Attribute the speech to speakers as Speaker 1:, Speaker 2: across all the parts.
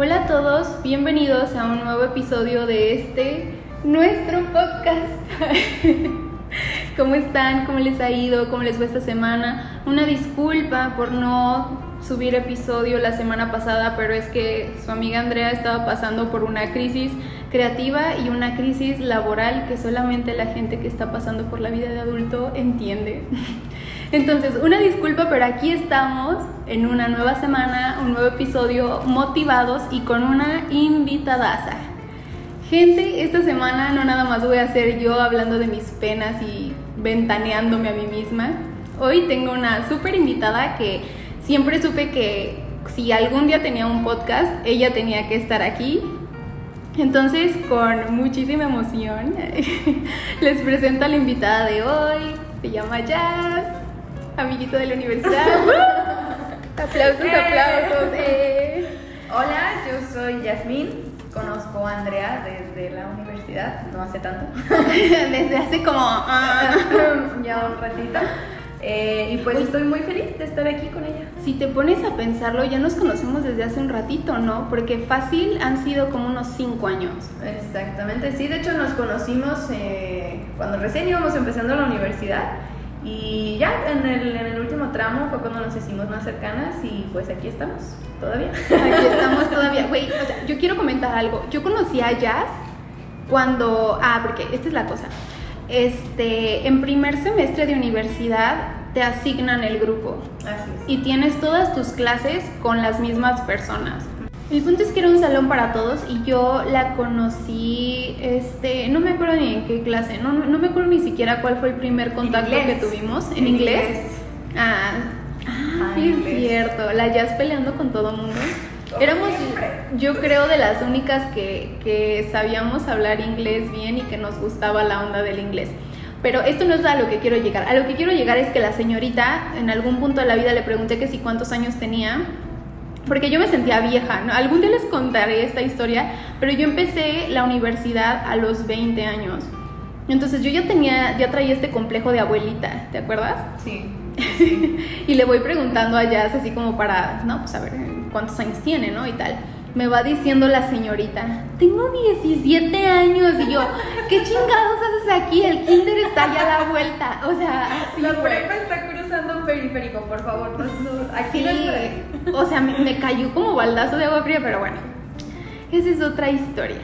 Speaker 1: Hola a todos, bienvenidos a un nuevo episodio de este, nuestro podcast. ¿Cómo están? ¿Cómo les ha ido? ¿Cómo les fue esta semana? Una disculpa por no subir episodio la semana pasada, pero es que su amiga Andrea estaba pasando por una crisis creativa y una crisis laboral que solamente la gente que está pasando por la vida de adulto entiende. Entonces, una disculpa, pero aquí estamos en una nueva semana, un nuevo episodio motivados y con una invitadaza. Gente, esta semana no nada más voy a hacer yo hablando de mis penas y ventaneándome a mí misma. Hoy tengo una súper invitada que siempre supe que si algún día tenía un podcast, ella tenía que estar aquí. Entonces, con muchísima emoción, les presento a la invitada de hoy. Se llama Jazz, amiguito de la universidad. aplausos,
Speaker 2: Eh.
Speaker 1: aplausos. eh.
Speaker 2: Hola, yo soy Yasmín. Conozco a Andrea desde la universidad, no hace tanto,
Speaker 1: Desde hace como... ah.
Speaker 2: ya un ratito. Eh, y pues estoy muy feliz de estar aquí con ella.
Speaker 1: Si te pones a pensarlo, ya nos conocemos desde hace un ratito, ¿no? Porque fácil han sido como unos cinco años.
Speaker 2: Exactamente, sí, de hecho nos conocimos eh, cuando recién íbamos empezando la universidad y ya en el, en el último tramo fue cuando nos hicimos más cercanas y pues aquí estamos, todavía.
Speaker 1: Aquí estamos todavía. Güey, o sea, yo quiero comentar algo. Yo conocí a Jazz cuando. Ah, porque esta es la cosa. Este, en primer semestre de universidad te asignan el grupo
Speaker 2: Así es.
Speaker 1: y tienes todas tus clases con las mismas personas. El punto es que era un salón para todos y yo la conocí, este, no me acuerdo ni en qué clase, no, no, me acuerdo ni siquiera cuál fue el primer contacto que
Speaker 2: inglés.
Speaker 1: tuvimos. ¿En
Speaker 2: En
Speaker 1: inglés?
Speaker 2: inglés.
Speaker 1: Ah, ah,
Speaker 2: Ah,
Speaker 1: sí es
Speaker 2: inglés.
Speaker 1: cierto, la Jazz peleando con todo mundo. Éramos,
Speaker 2: siempre.
Speaker 1: yo creo, de las únicas que, que sabíamos hablar inglés bien y que nos gustaba la onda del inglés. Pero esto no es a lo que quiero llegar. A lo que quiero llegar es que la señorita en algún punto de la vida le pregunté que si cuántos años tenía. Porque yo me sentía vieja, ¿no? Algún día les contaré esta historia, pero yo empecé la universidad a los 20 años. Entonces yo ya tenía, ya traía este complejo de abuelita, ¿te acuerdas?
Speaker 2: Sí.
Speaker 1: y le voy preguntando a Jazz así como para, no, pues a ver cuántos años tiene, ¿no? Y tal. Me va diciendo la señorita, tengo 17 años. Y yo, ¿qué chingados haces aquí? El kinder está ya a la vuelta. O sea, así.
Speaker 2: la prepa está cruzando un periférico, por favor. No, no, aquí
Speaker 1: Sí,
Speaker 2: no
Speaker 1: o sea, me, me cayó como baldazo de agua fría, pero bueno, esa es otra historia.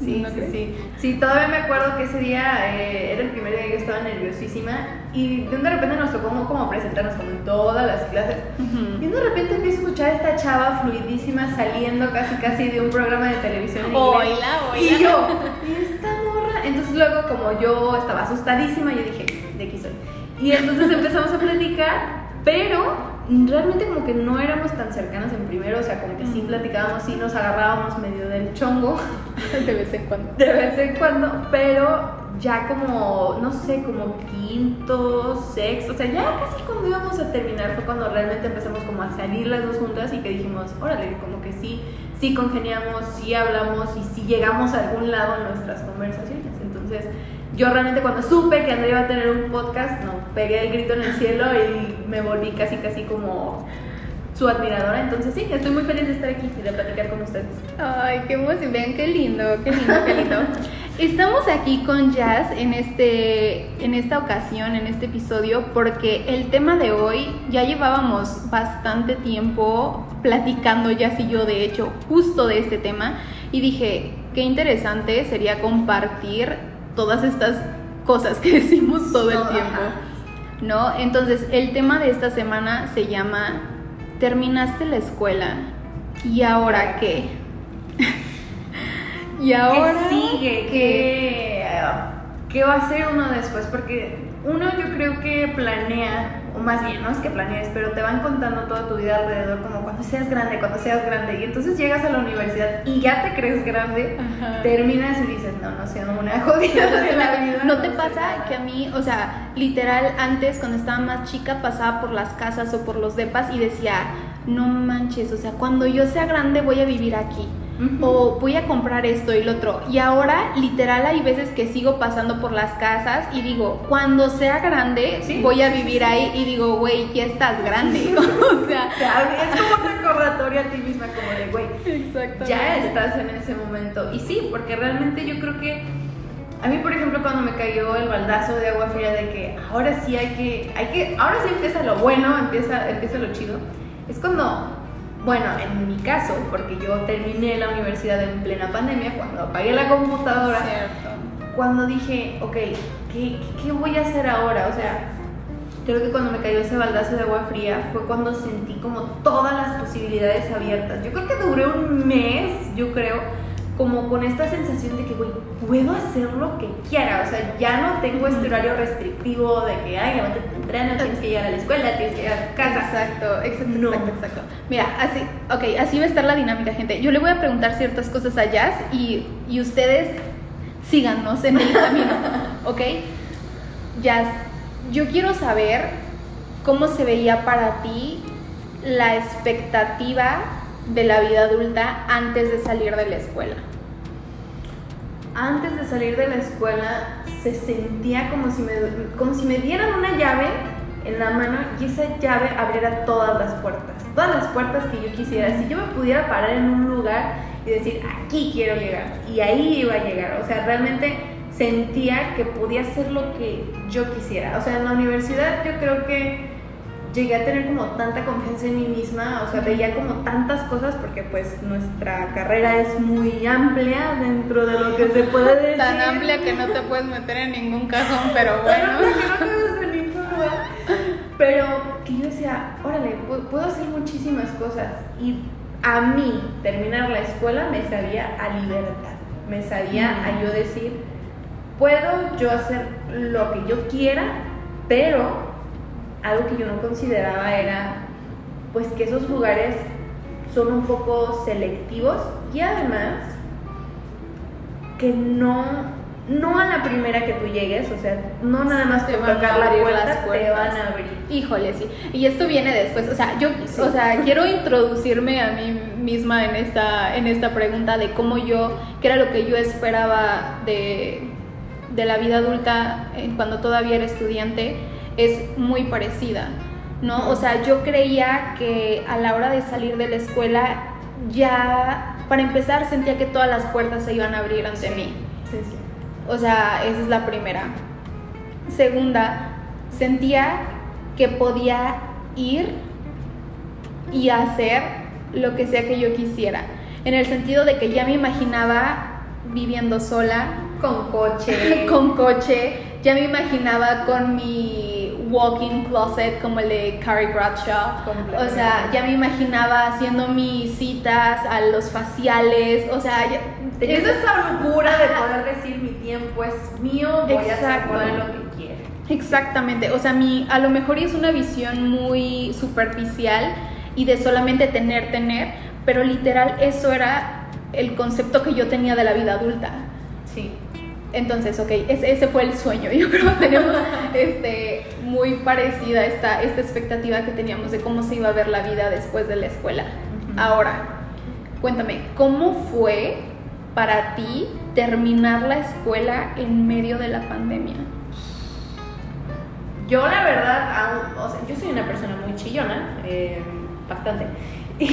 Speaker 2: Sí,
Speaker 1: ¿No
Speaker 2: sí,
Speaker 1: crees?
Speaker 2: sí. Sí, todavía me acuerdo que ese día eh, era el primer día que yo estaba nerviosísima y de repente nos tocó como, como presentarnos como en todas las clases. Y
Speaker 1: Ujú.
Speaker 2: de repente empiezo a escuchar a esta chava fluidísima saliendo casi casi de un programa de televisión en inglés.
Speaker 1: Oila, oila.
Speaker 2: Y yo, ¿y esta morra? Entonces luego como yo estaba asustadísima, yo dije, de aquí soy. Y entonces empezamos a platicar, pero realmente como que no éramos tan cercanas en primero, o sea, como que sí platicábamos, sí nos agarrábamos medio del chongo
Speaker 1: De vez en cuando.
Speaker 2: de vez en cuando, pero ya como, no sé, como quinto, sexto, o sea, ya casi cuando íbamos a terminar fue cuando realmente empezamos como a salir las dos juntas y que dijimos, órale, como que sí, sí congeniamos, sí hablamos y sí llegamos a algún lado en nuestras conversaciones. Entonces, yo realmente cuando supe que Andrea iba a tener un podcast, no, pegué el grito en el cielo y me volví casi, casi como su admiradora. Entonces, sí, estoy muy feliz de estar aquí y de platicar con ustedes.
Speaker 1: Ay, qué emoción. Vean qué lindo, qué lindo, qué lindo. Estamos aquí con Jazz en, este, en esta ocasión, en este episodio, porque el tema de hoy ya llevábamos bastante tiempo platicando, Jazz y yo, de hecho, justo de este tema. Y dije, qué interesante sería compartir todas estas cosas que decimos todo el tiempo. ¿No? Entonces, el tema de esta semana se llama Terminaste la escuela. ¿Y ahora qué? y ahora
Speaker 2: ¿Qué sigue? ¿Qué, ¿Qué va a hacer uno después? Porque uno yo creo que planea, o más bien, no es que planees, pero te van contando toda tu vida alrededor, como cuando seas grande, cuando seas grande. Y entonces llegas a la universidad y ya te crees grande,
Speaker 1: Ajá.
Speaker 2: terminas y dices, no, no sea una jodida de la vida.
Speaker 1: ¿No te
Speaker 2: sé
Speaker 1: pasa
Speaker 2: nada".
Speaker 1: que a mí, o sea, literal, antes cuando estaba más chica pasaba por las casas o por los depas y decía, no manches, o sea, cuando yo sea grande voy a vivir aquí? O voy a comprar esto y lo otro. Y ahora, literal, hay veces que sigo pasando por las casas y digo, cuando sea grande,
Speaker 2: Sí,
Speaker 1: voy a
Speaker 2: sí,
Speaker 1: vivir
Speaker 2: sí.
Speaker 1: ahí y digo, güey, ya estás grande. o sea,
Speaker 2: es como un recordatorio a ti misma, como de, güey, ya estás en ese momento. Y sí, porque realmente yo creo que a mí, por ejemplo, cuando me cayó el baldazo de agua fría de que ahora sí hay que, hay que, ahora sí empieza lo bueno, empieza, empieza lo chido, es cuando, bueno, en mi caso, porque yo terminé la universidad en plena pandemia, cuando apagué la computadora,
Speaker 1: Cierto.
Speaker 2: cuando dije, ok, ¿qué, qué voy a hacer ahora? O sea, creo que cuando me cayó ese baldazo de agua fría fue cuando sentí como todas las posibilidades abiertas. Yo creo que duré un mes, yo creo, como con esta sensación de que, güey, puedo hacer lo que quiera. O sea, ya no tengo este horario restrictivo de que, ay, levántate temprano, tienes que llegar a la escuela, tienes que llegar a casa.
Speaker 1: Exacto, exacto,
Speaker 2: No.
Speaker 1: exacto, exacto. Mira, así, ok, así va a estar la dinámica, gente. Yo le voy a preguntar ciertas cosas a Jazz y, y ustedes síganos en el camino, ¿ok? Jazz, yo quiero saber cómo se veía para ti la expectativa de la vida adulta antes de salir de la escuela.
Speaker 2: Antes de salir de la escuela se sentía como si me, como si me dieran una llave en la mano y esa llave abriera todas las puertas, todas las puertas que yo quisiera. Si yo me pudiera parar en un lugar y decir, aquí quiero llegar, y ahí iba a llegar, o sea, realmente sentía que podía hacer lo que yo quisiera. O sea, en la universidad yo creo que llegué a tener como tanta confianza en mí misma, o sea, veía como tantas cosas porque pues nuestra carrera es muy amplia dentro de lo que se puede decir.
Speaker 1: Tan amplia que no te puedes meter en ningún cajón, pero bueno.
Speaker 2: Pero que yo decía, órale, pu- puedo hacer muchísimas cosas. Y a mí, terminar la escuela me sabía a libertad. Me sabía
Speaker 1: Mm.
Speaker 2: a yo decir, puedo yo hacer lo que yo quiera, pero algo que yo no consideraba era pues que esos lugares son un poco selectivos y además que no no a la primera que tú llegues, o sea, no nada más
Speaker 1: Te van a
Speaker 2: tocar la
Speaker 1: abrir
Speaker 2: puerta
Speaker 1: las
Speaker 2: te
Speaker 1: puertas.
Speaker 2: van a abrir.
Speaker 1: Híjole, sí. Y esto viene después. O sea, yo,
Speaker 2: Sí.
Speaker 1: o sea, quiero introducirme a mí misma en esta, en esta pregunta de cómo yo, qué era lo que yo esperaba de, de la vida adulta cuando todavía era estudiante, es muy parecida, ¿no? O sea, yo creía que a la hora de salir de la escuela ya, para empezar, sentía que todas las puertas se iban a abrir ante mí.
Speaker 2: Sí, sí.
Speaker 1: O sea, esa es la primera. Segunda, sentía que podía ir y hacer lo que sea que yo quisiera. En el sentido de que ya me imaginaba viviendo sola,
Speaker 2: Con coche.
Speaker 1: con coche, ya me imaginaba con mi walk-in closet como el de Carrie Bradshaw. O sea, ya me imaginaba haciendo mis citas a los faciales. O sea, ya- eso-
Speaker 2: esa locura de poder decir mi tiempo es mío, voy a hacer lo que quiera.
Speaker 1: Exactamente, o sea, mi, a lo mejor es una visión muy superficial y de solamente tener, tener, pero literal eso era el concepto que yo tenía de la vida adulta.
Speaker 2: Sí.
Speaker 1: Entonces, ok, ese, ese fue el sueño. Yo creo que tenemos este, muy parecida esta, esta expectativa que teníamos de cómo se iba a ver la vida después de la escuela. Ahora, cuéntame, ¿cómo fue para ti terminar la escuela en medio de la pandemia?
Speaker 2: Yo la verdad, o sea, yo soy una persona muy chillona, eh, bastante. Y,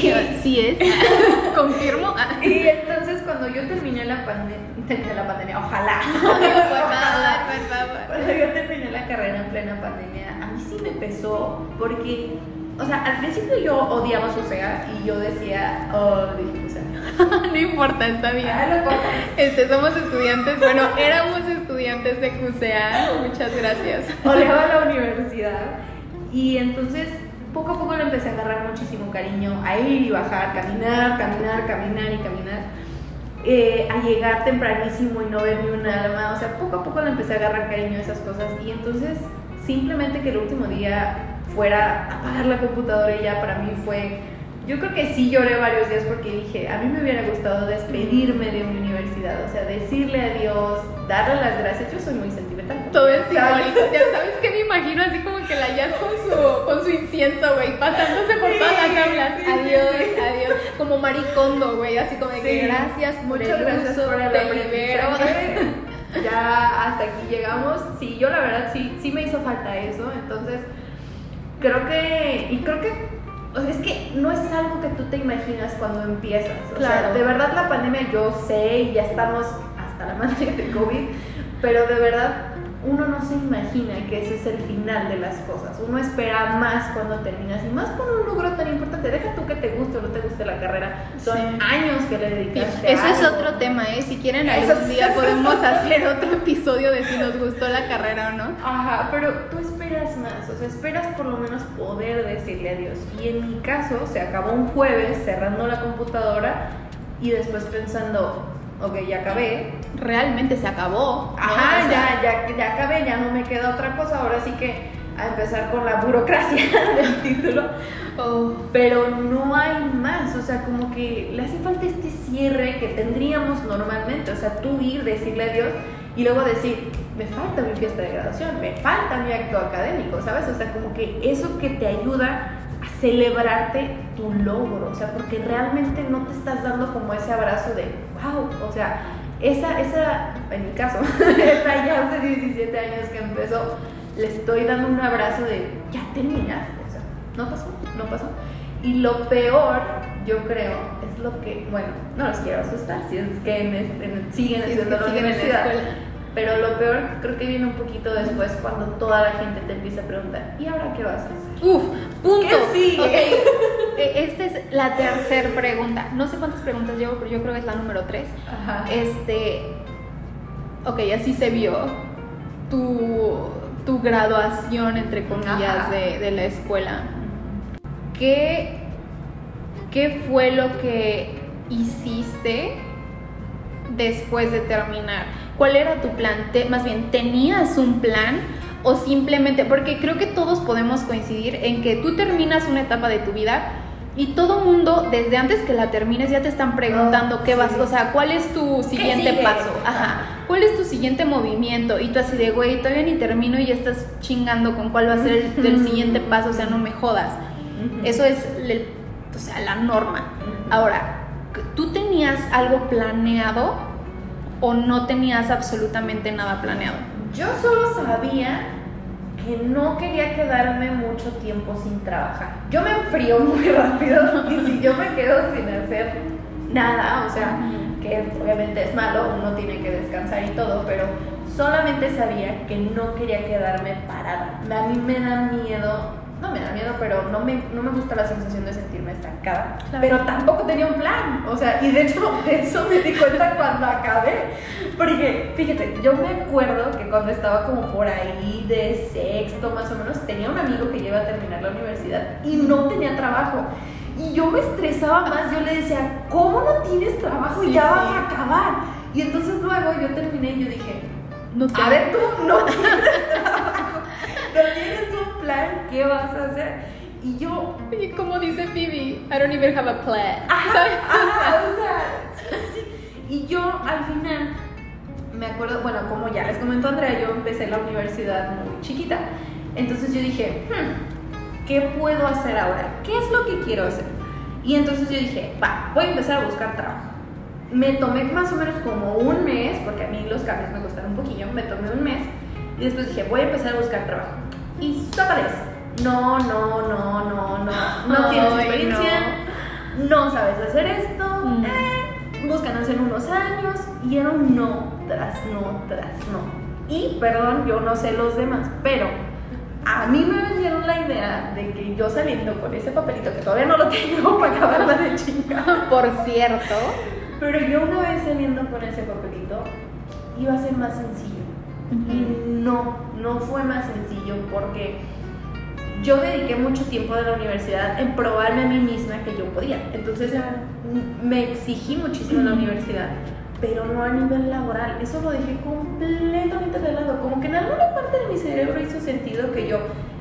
Speaker 1: Sí es. Confirmo.
Speaker 2: y entonces cuando yo terminé la pandemia, la pandemia, ojalá.
Speaker 1: Por favor, por favor.
Speaker 2: Cuando yo terminé la carrera en plena pandemia, a mí sí me pesó porque, o sea, al principio yo odiaba SOSEA y yo decía, oh, dije, o sea,
Speaker 1: No importa, está bien.
Speaker 2: ah, corto.
Speaker 1: Este, somos estudiantes, bueno, éramos estudiantes de CUSEA. Muchas gracias.
Speaker 2: odiaba la universidad y entonces poco a poco le empecé a agarrar muchísimo cariño a ir y bajar, caminar, caminar, caminar y caminar, eh, a llegar tempranísimo y no ver ni un alma, o sea, poco a poco le empecé a agarrar cariño a esas cosas. Y entonces simplemente que el último día fuera a apagar la computadora y ya para mí fue, yo creo que sí lloré varios días porque dije, a mí me hubiera gustado despedirme de mi universidad, o sea, decirle adiós, darle las gracias, yo soy muy sentimental.
Speaker 1: Todo es simbólico. Ya sabes que me imagino así como que la Jazz con su, con su incienso, güey, pasándose por todas las aulas.
Speaker 2: sí,
Speaker 1: adiós,
Speaker 2: sí.
Speaker 1: adiós. Como maricondo, güey, así como de que gracias por
Speaker 2: Muchas
Speaker 1: el
Speaker 2: gracias
Speaker 1: uso,
Speaker 2: por el
Speaker 1: te libero.
Speaker 2: Ya hasta aquí llegamos. Sí, yo la verdad sí, sí me hizo falta eso. Entonces, creo que. Y creo que. o sea, es que no es algo que tú te imaginas cuando empiezas. O sea,
Speaker 1: Claro.
Speaker 2: de verdad la pandemia yo sé y ya estamos hasta la madre de COVID, pero de verdad uno no se imagina que ese es el final de las cosas. Uno espera más cuando terminas y más con un logro tan importante. Deja tú que te guste o no te guste la carrera. Son
Speaker 1: Sí.
Speaker 2: años que le dedicaste.
Speaker 1: Eso
Speaker 2: a
Speaker 1: es
Speaker 2: algo.
Speaker 1: otro tema, ¿eh? Si quieren algún día podemos hacer otro episodio de si nos gustó la carrera o no.
Speaker 2: Ajá, pero tú esperas más, o sea, esperas por lo menos poder decirle adiós. Y en mi caso, se acabó un jueves cerrando la computadora y después pensando, ok, ya acabé.
Speaker 1: Realmente se acabó. ¿no?
Speaker 2: Ajá,
Speaker 1: O sea,
Speaker 2: ya, ya, ya acabé, ya no me queda otra cosa, ahora sí que a empezar con la burocracia del título.
Speaker 1: oh,
Speaker 2: Pero no hay más, o sea, como que le hace falta este cierre que tendríamos normalmente, o sea, tú ir, decirle adiós y luego decir, me falta mi fiesta de graduación, me falta mi acto académico, ¿sabes? O sea, como que eso que te ayuda a celebrarte tu logro, o sea, porque realmente no te estás dando como ese abrazo de, wow, o sea, esa, esa, en mi caso, esa ya hace 17 años que empezó, le estoy dando un abrazo de, ya terminaste, o sea, no pasó, no pasó. Y lo peor, yo creo, es lo que, bueno, no los quiero asustar, si es que en en- siguen
Speaker 1: si es
Speaker 2: haciendo
Speaker 1: que
Speaker 2: la
Speaker 1: en la escuela.
Speaker 2: Pero lo peor creo que viene un poquito después cuando toda la gente te empieza a preguntar, ¿y ahora qué vas a hacer?
Speaker 1: Uf, punto.
Speaker 2: ¿Qué sigue?
Speaker 1: Eh, Esta es la tercera pregunta. No sé cuántas preguntas llevo, pero yo creo que es la número tres.
Speaker 2: Ajá.
Speaker 1: Este. Ok, así se vio tu, tu graduación, entre comillas, de, de la escuela. ¿Qué, ¿Qué fue lo que hiciste después de terminar? ¿Cuál era tu plan? Te- más bien, ¿tenías un plan? O simplemente, porque creo que todos podemos coincidir en que tú terminas una etapa de tu vida y todo mundo, desde antes que la termines, ya te están preguntando
Speaker 2: Oh,
Speaker 1: qué vas,
Speaker 2: sí.
Speaker 1: o sea, cuál es tu siguiente paso, ajá, cuál es tu siguiente movimiento y tú así de, güey, todavía ni termino y ya estás chingando con cuál va a ser el, el siguiente paso, o sea, no me jodas. Eso es, el- o sea, la norma. Ahora, ¿tú tenías algo planeado o no tenías absolutamente nada planeado?
Speaker 2: Yo solo sabía que no quería quedarme mucho tiempo sin trabajar. Yo me enfrío muy rápido y si yo me quedo sin hacer nada, o sea, que obviamente es malo, uno tiene que descansar y todo, pero solamente sabía que no quería quedarme parada. A mí me da miedo, no me da miedo, pero no me, no me gusta la sensación de sentirme estancada,
Speaker 1: Claro.
Speaker 2: pero tampoco tenía un plan, o sea, y de hecho eso me di cuenta cuando acabé, porque fíjate, yo me acuerdo que cuando estaba como por ahí de sexto más o menos, tenía un amigo que iba a terminar la universidad y no tenía trabajo. Y yo me estresaba más, yo le decía, ¿cómo no tienes trabajo y
Speaker 1: Sí,
Speaker 2: ya
Speaker 1: sí.
Speaker 2: vas a acabar? Y entonces luego yo terminé y yo dije,
Speaker 1: No
Speaker 2: a ver tú, no tienes ¿qué vas a hacer? Y yo,
Speaker 1: Y como dice Phoebe, I don't even have a plan.
Speaker 2: Ajá, ajá, o sea, sí, sí. Y yo al final, me acuerdo, bueno, como ya les comentó Andrea, yo empecé la universidad muy chiquita. Entonces yo dije, hmm, ¿qué puedo hacer ahora? ¿Qué es lo que quiero hacer? Y entonces yo dije, va, voy a empezar a buscar trabajo. Me tomé más o menos como un mes, porque a mí los cambios me costaron un poquillo, me tomé un mes. Y después dije, voy a empezar a buscar trabajo. Y sótales. No, no, no, no, no. No tienes experiencia no sabes hacer esto,
Speaker 1: Mm.
Speaker 2: eh, búscanos en unos años, y era un no tras no tras no. Y, perdón, yo no sé los demás, pero a mí me vendieron la idea de que yo saliendo con ese papelito, que todavía no lo tengo para acabarla de chingar,
Speaker 1: Por cierto,
Speaker 2: pero yo una vez saliendo con ese papelito, iba a ser más sencillo. Y no, no fue más sencillo porque yo dediqué mucho tiempo de la universidad en probarme a mí misma que yo podía. Entonces me exigí muchísimo en la universidad, pero no a nivel laboral. Eso lo dejé completamente de lado. Como que en alguna parte de mi cerebro hizo sentido que yo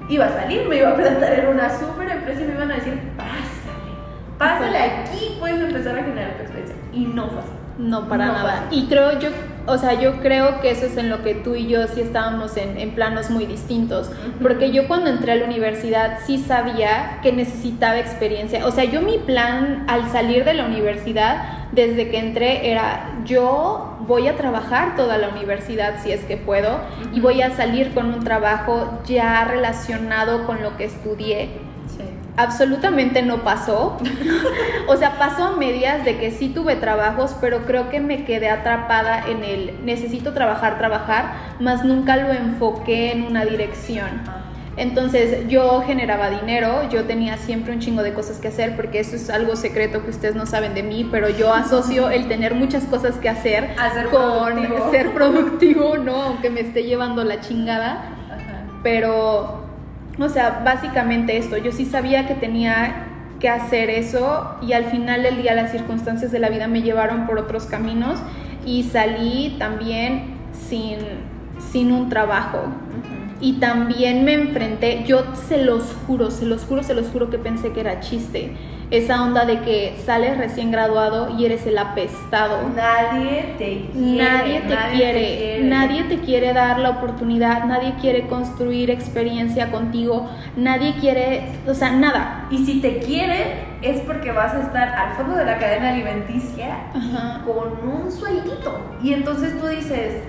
Speaker 2: iba a salir, me iba a plantar en una super empresa y me iban a decir, pásale, pásale aquí, puedes empezar a generar tu experiencia. Y no fue así.
Speaker 1: no para
Speaker 2: No
Speaker 1: nada. Y creo yo o sea, yo creo que eso es en lo que tú y yo sí estábamos en, en planos muy distintos. Porque yo cuando entré a la universidad sí sabía que necesitaba experiencia. O sea, yo mi plan al salir de la universidad, desde que entré, era yo voy a trabajar toda la universidad si es que puedo y voy a salir con un trabajo ya relacionado con lo que estudié absolutamente no pasó. o sea, pasó a medias de que sí tuve trabajos, pero creo que me quedé atrapada en el necesito trabajar, trabajar, más nunca lo enfoqué en una dirección. Entonces yo generaba dinero, yo tenía siempre un chingo de cosas que hacer porque eso es algo secreto que ustedes no saben de mí, pero yo asocio el tener muchas cosas que hacer con ser productivo, ¿no? Aunque me esté llevando la chingada. Pero o sea, básicamente esto, yo sí sabía que tenía que hacer eso y al final del día las circunstancias de la vida me llevaron por otros caminos y salí también sin, sin un trabajo. Y también me enfrenté, yo se los juro, se los juro, se los juro que pensé que era chiste esa onda de que sales recién graduado y eres el apestado.
Speaker 2: Nadie te quiere.
Speaker 1: Nadie te, quiere, Nadie te quiere dar la oportunidad. Nadie quiere construir experiencia contigo. Nadie quiere, o sea, nada.
Speaker 2: Y si te quieren, es porque vas a estar al fondo de la cadena alimenticia con un sueldito. Y entonces tú dices,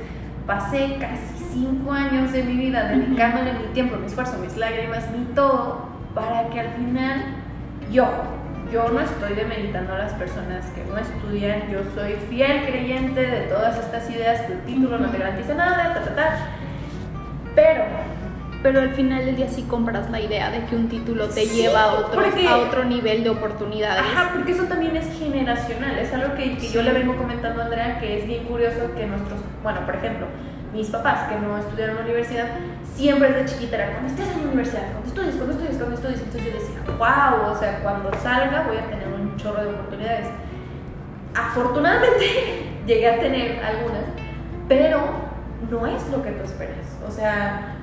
Speaker 2: pasé casi cinco años de mi vida dedicándole mi tiempo, mi esfuerzo, mis lágrimas, mi todo, para que al final yo yo no estoy demeritando a las personas que no estudian, yo soy fiel creyente de todas estas ideas que el título no te garantiza nada, ta, ta, ta. Pero,
Speaker 1: pero al final del día sí compras la idea de que un título te lleva a otro, a otro nivel de oportunidades.
Speaker 2: Ajá, porque eso también es generacional, es algo que, que yo le vengo comentando a Andrea, que es bien curioso que nuestros, bueno, por ejemplo, mis papás que no estudiaron en la universidad, siempre desde chiquita era, cuando estés en la universidad, cuando estudies, cuando estudies, cuando estudies. Entonces yo decía, wow, o sea, cuando salga voy a tener un chorro de oportunidades. Afortunadamente llegué a tener algunas, pero no es lo que tú esperas. O sea,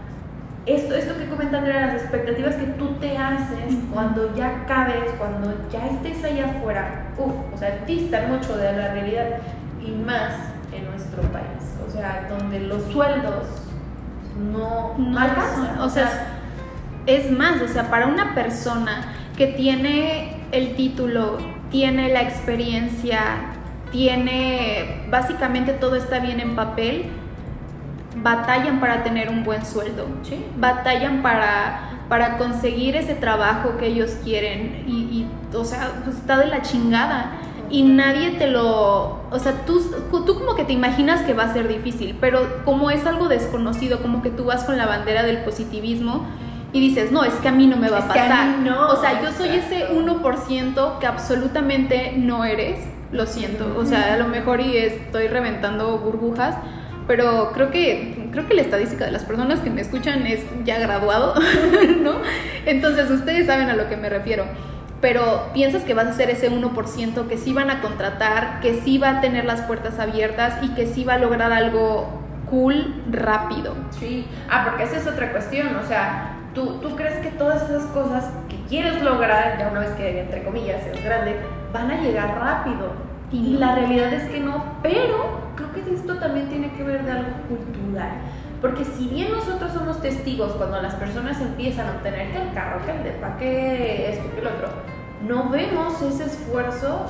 Speaker 2: esto, esto que comentan eran las expectativas que tú te haces cuando ya cabes, cuando ya estés allá afuera, uff, o sea, distan mucho de la realidad y más en nuestro país. O sea, donde los sueldos no, alcanzan.
Speaker 1: O sea, es más, o sea, para una persona que tiene el título, tiene la experiencia, tiene, básicamente todo está bien en papel, batallan para tener un buen sueldo, ¿sí? batallan para, para conseguir ese trabajo que ellos quieren y, o sea, pues está de la chingada y nadie te lo, o sea, tú, tú como que te imaginas que va a ser difícil, pero como es algo desconocido, como que tú vas con la bandera del positivismo y dices, no, es que a mí no me va a pasar.
Speaker 2: no,
Speaker 1: o sea, yo soy ese 1% que absolutamente no eres, lo siento, o sea, a lo mejor y estoy reventando burbujas, pero creo que creo que la estadística de las personas que me escuchan es ya graduado, ¿no? Entonces ustedes saben a lo que me refiero pero piensas que vas a ser ese 1% que sí van a contratar, que sí va a tener las puertas abiertas y que sí va a lograr algo cool rápido.
Speaker 2: Sí, ah, porque esa es otra cuestión, o sea, tú, tú crees que todas esas cosas que quieres lograr, ya una vez que entre comillas seas grande, van a llegar rápido. Y la realidad es que no, pero creo que esto también tiene que ver de algo cultural. Porque si bien nosotros somos testigos cuando las personas empiezan a obtener que el carro, que el depa, que esto, que el otro, no vemos ese esfuerzo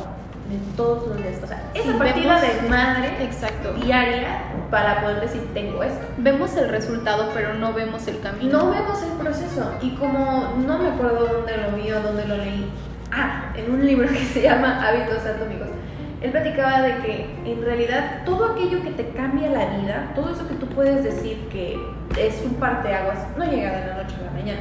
Speaker 2: de todos los días. O sea, esa partida de madre
Speaker 1: exacto.
Speaker 2: diaria para poder decir tengo esto.
Speaker 1: Vemos el resultado, pero no vemos el camino.
Speaker 2: No vemos el proceso. Y como no me acuerdo dónde lo vi o dónde lo leí. Ah, en un libro que se llama Hábitos Atómicos él platicaba de que en realidad todo aquello que te cambia la vida, todo eso que tú puedes decir que es un parteaguas, no llega de la noche a la mañana,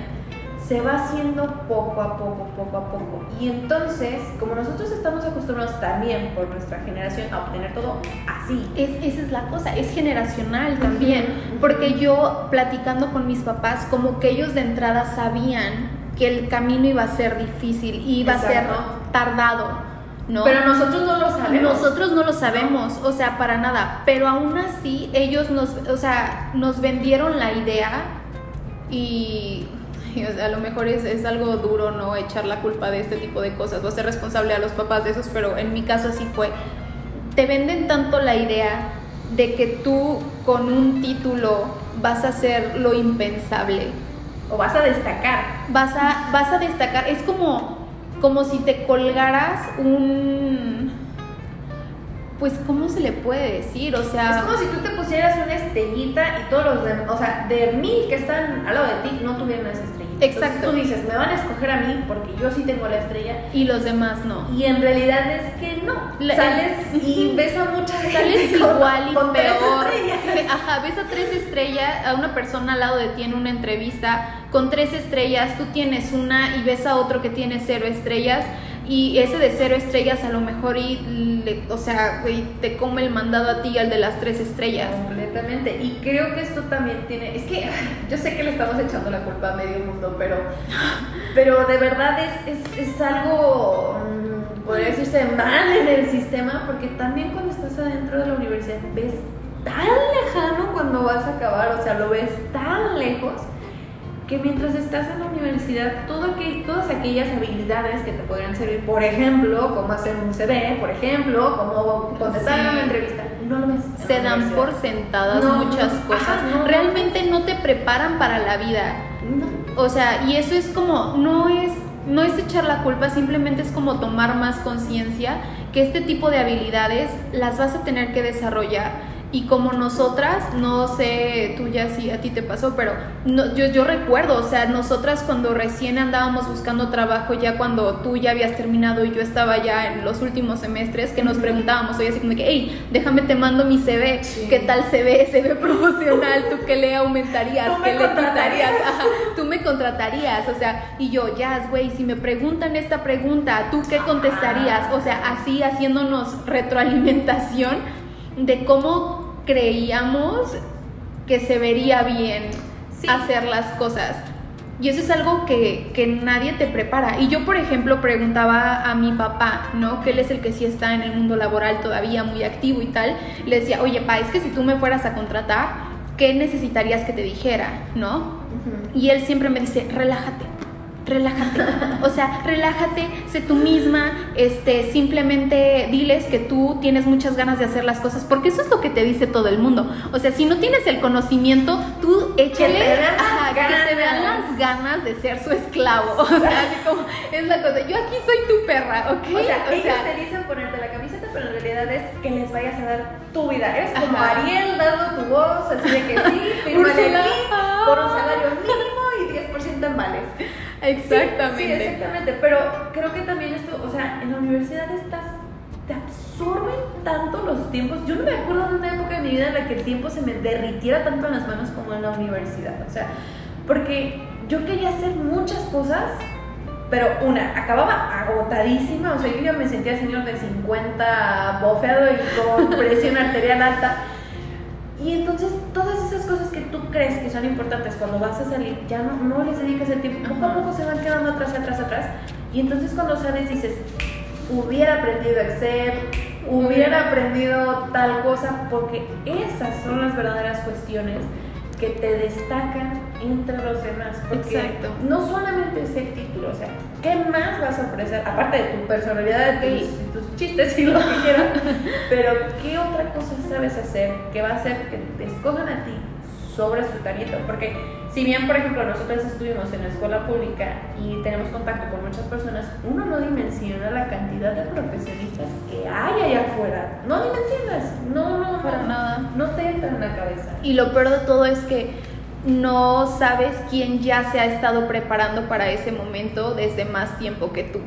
Speaker 2: se va haciendo poco a poco, poco a poco. Y entonces, como nosotros estamos acostumbrados también por nuestra generación a obtener todo así.
Speaker 1: Es, esa es la cosa, es generacional también, porque yo platicando con mis papás, como que ellos de entrada sabían que el camino iba a ser difícil, iba a ser tardado
Speaker 2: pero nosotros no lo sabemos.
Speaker 1: Nosotros no lo sabemos, o sea, para nada. Pero aún así, ellos nos, o sea, nos vendieron la idea y, a lo mejor es, es, algo duro, ¿no? Echar la culpa de este tipo de cosas o ser responsable a los papás de esos, pero en mi caso así fue. Te venden tanto la idea de que tú con un título vas a hacer lo impensable.
Speaker 2: O vas a destacar.
Speaker 1: Vas a, vas a destacar. Es como, como si te colgaras un pues ¿cómo se le puede decir? O sea...
Speaker 2: Es como si tú te pusieras una estrellita y todos los demás, o sea, de mil que están al lado de ti no tuvieran esa estrellita.
Speaker 1: Exacto.
Speaker 2: tú dices, me van a escoger a mí porque yo sí tengo la estrella.
Speaker 1: Y los demás no.
Speaker 2: Y en realidad es que no. Sales y ves a muchas
Speaker 1: Sales igual y peor. Ajá, ves a tres estrellas, a una persona al lado de ti en una entrevista con tres estrellas, tú tienes una y ves a otro que tiene cero estrellas y ese de cero estrellas a lo mejor y o sea, te come el mandado a ti al de las tres estrellas.
Speaker 2: Completamente. Y creo que esto también tiene, es que yo sé que le estamos echando la culpa a medio mundo, pero, pero de verdad es, es, es algo, mm, podría decirse, mal en el sistema, porque también cuando estás adentro de la universidad ves tan lejano cuando vas a acabar, o sea, lo ves tan lejos que mientras estás en la universidad, todo que, todas aquellas habilidades que te podrían servir, por ejemplo, como hacer un CV, por ejemplo, como contestar una entrevista, no lo ves.
Speaker 1: Se dan por sentadas muchas cosas. Realmente no te preparan para la vida. O sea, y eso es como, no es, no es echar la culpa, simplemente es como tomar más conciencia que este tipo de habilidades las vas a tener que desarrollar y como nosotras, no sé tú ya si a ti te pasó, pero no, yo, yo recuerdo, o sea, nosotras cuando recién andábamos buscando trabajo, ya cuando tú ya habías terminado y yo estaba ya en los últimos semestres, que nos preguntábamos, oye, así como que, hey, déjame te mando mi CV, ¿qué tal CV? CV profesional, ¿tú qué le aumentarías? ¿Qué le quitarías? tú me contratarías, o sea, y yo, ya, güey, si me preguntan esta pregunta, ¿tú qué contestarías? O sea, así haciéndonos retroalimentación de cómo creíamos que se vería bien hacer las cosas. Y eso es algo que, que, nadie te prepara. Y yo, por ejemplo, preguntaba a mi papá, ¿no? Que él es el que sí está en el mundo laboral todavía muy activo y tal. Le decía, oye, pa, es que si tú me fueras a contratar, ¿qué necesitarías que te dijera, ¿no? Y él siempre me dice, relájate relájate. O sea, relájate, sé tú misma, este, simplemente diles que tú tienes muchas ganas de hacer las cosas, porque eso es lo que te dice todo el mundo. O sea, si no tienes el conocimiento, tú échale que te vean las ganas de ser su esclavo. O sea, así como es la cosa. Yo aquí soy tu perra, ¿ok?
Speaker 2: O sea, ellos te dicen ponerte la camiseta, pero en realidad es que les vayas a dar tu vida. Eres como Ariel dando tu voz, así de que sí, fírmale aquí por un salario mínimo y 10% en vales.
Speaker 1: Exactamente.
Speaker 2: Sí, exactamente. Pero creo que también esto, o sea, en la universidad estás, te absorben tanto los tiempos. Yo no me acuerdo de una época de mi vida en la que el tiempo se me derritiera tanto en las manos como en la universidad. O sea, porque yo quería hacer muchas cosas, pero una, acababa agotadísima. O sea, yo ya me sentía señor de 50 bofeado y con presión arterial alta. Y entonces todas esas cosas que tú crees que son importantes cuando vas a salir, ya no, no les dedicas el tiempo, poco a poco se van quedando atrás, atrás, atrás. Y entonces cuando sales dices, hubiera aprendido Excel, hubiera aprendido tal cosa, porque esas son las verdaderas cuestiones que te destacan entre los demás. Porque
Speaker 1: Exacto.
Speaker 2: no solamente es el título, o sea, ¿qué más vas a ofrecer? Aparte de tu personalidad, de tus, chistes y lo que quieras, pero ¿qué otra cosa sabes hacer que va a hacer que te escojan a ti sobre su talento? Porque si bien, por ejemplo, nosotros estuvimos en la escuela pública y tenemos contacto con muchas personas, uno no dimensiona la cantidad de profesionistas que hay allá afuera. No dimensionas, no, no,
Speaker 1: para nada.
Speaker 2: No te entra en la cabeza.
Speaker 1: Y lo peor de todo es que no sabes quién ya se ha estado preparando para ese momento desde más tiempo que tú.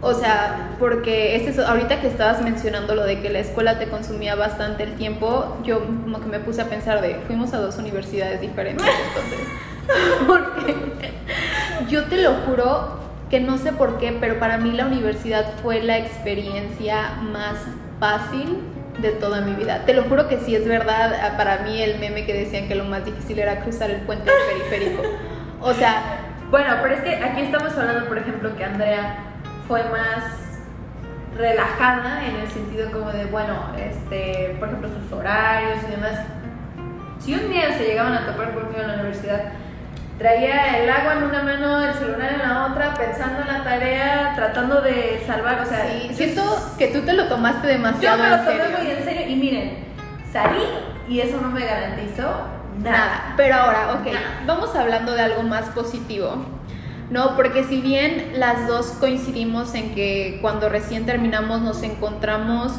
Speaker 1: O sea, porque este, ahorita que estabas mencionando lo de que la escuela te consumía bastante el tiempo, yo como que me puse a pensar de, fuimos a dos universidades diferentes entonces. porque yo te lo juro que no sé por qué, pero para mí la universidad fue la experiencia más fácil de toda mi vida. Te lo juro que sí es verdad, ah, para mí el meme que decían que lo más difícil era cruzar el puente periférico. O sea,
Speaker 2: bueno, pero es que aquí estamos hablando, por ejemplo, que Andrea fue más relajada en el sentido como de, bueno, este, por ejemplo, sus horarios y demás. Si un día se llegaban a topar conmigo en la universidad, traía el agua en una mano, el celular en la otra, pensando en la tarea, tratando de salvar, o sea,
Speaker 1: siento que tú te lo tomaste demasiado
Speaker 2: yo me lo tomé muy en serio y miren, salí y eso no me garantizó nada.
Speaker 1: Pero ahora, ok,
Speaker 2: Nada.
Speaker 1: vamos hablando de algo más positivo. No, porque si bien las dos coincidimos en que cuando recién terminamos nos encontramos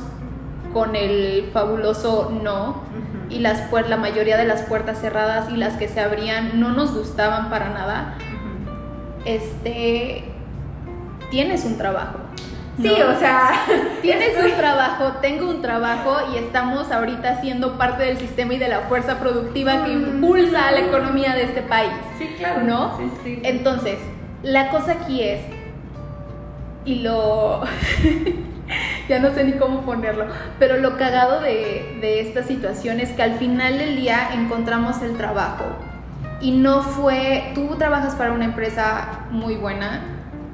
Speaker 1: con el fabuloso no. Y las puer- la mayoría de las puertas cerradas y las que se abrían no nos gustaban para nada, este tienes un trabajo.
Speaker 2: Sí,
Speaker 1: ¿no?
Speaker 2: o sea,
Speaker 1: Tienes un trabajo, tengo un trabajo y estamos ahorita siendo parte del sistema y de la fuerza productiva que impulsa a la economía de este país.
Speaker 2: Sí, claro.
Speaker 1: ¿No?
Speaker 2: Sí, sí.
Speaker 1: Entonces, la cosa aquí es, y lo... ya no sé ni cómo ponerlo, pero lo cagado de, de esta situación es que al final del día encontramos el trabajo. Y no fue, tú trabajas para una empresa muy buena,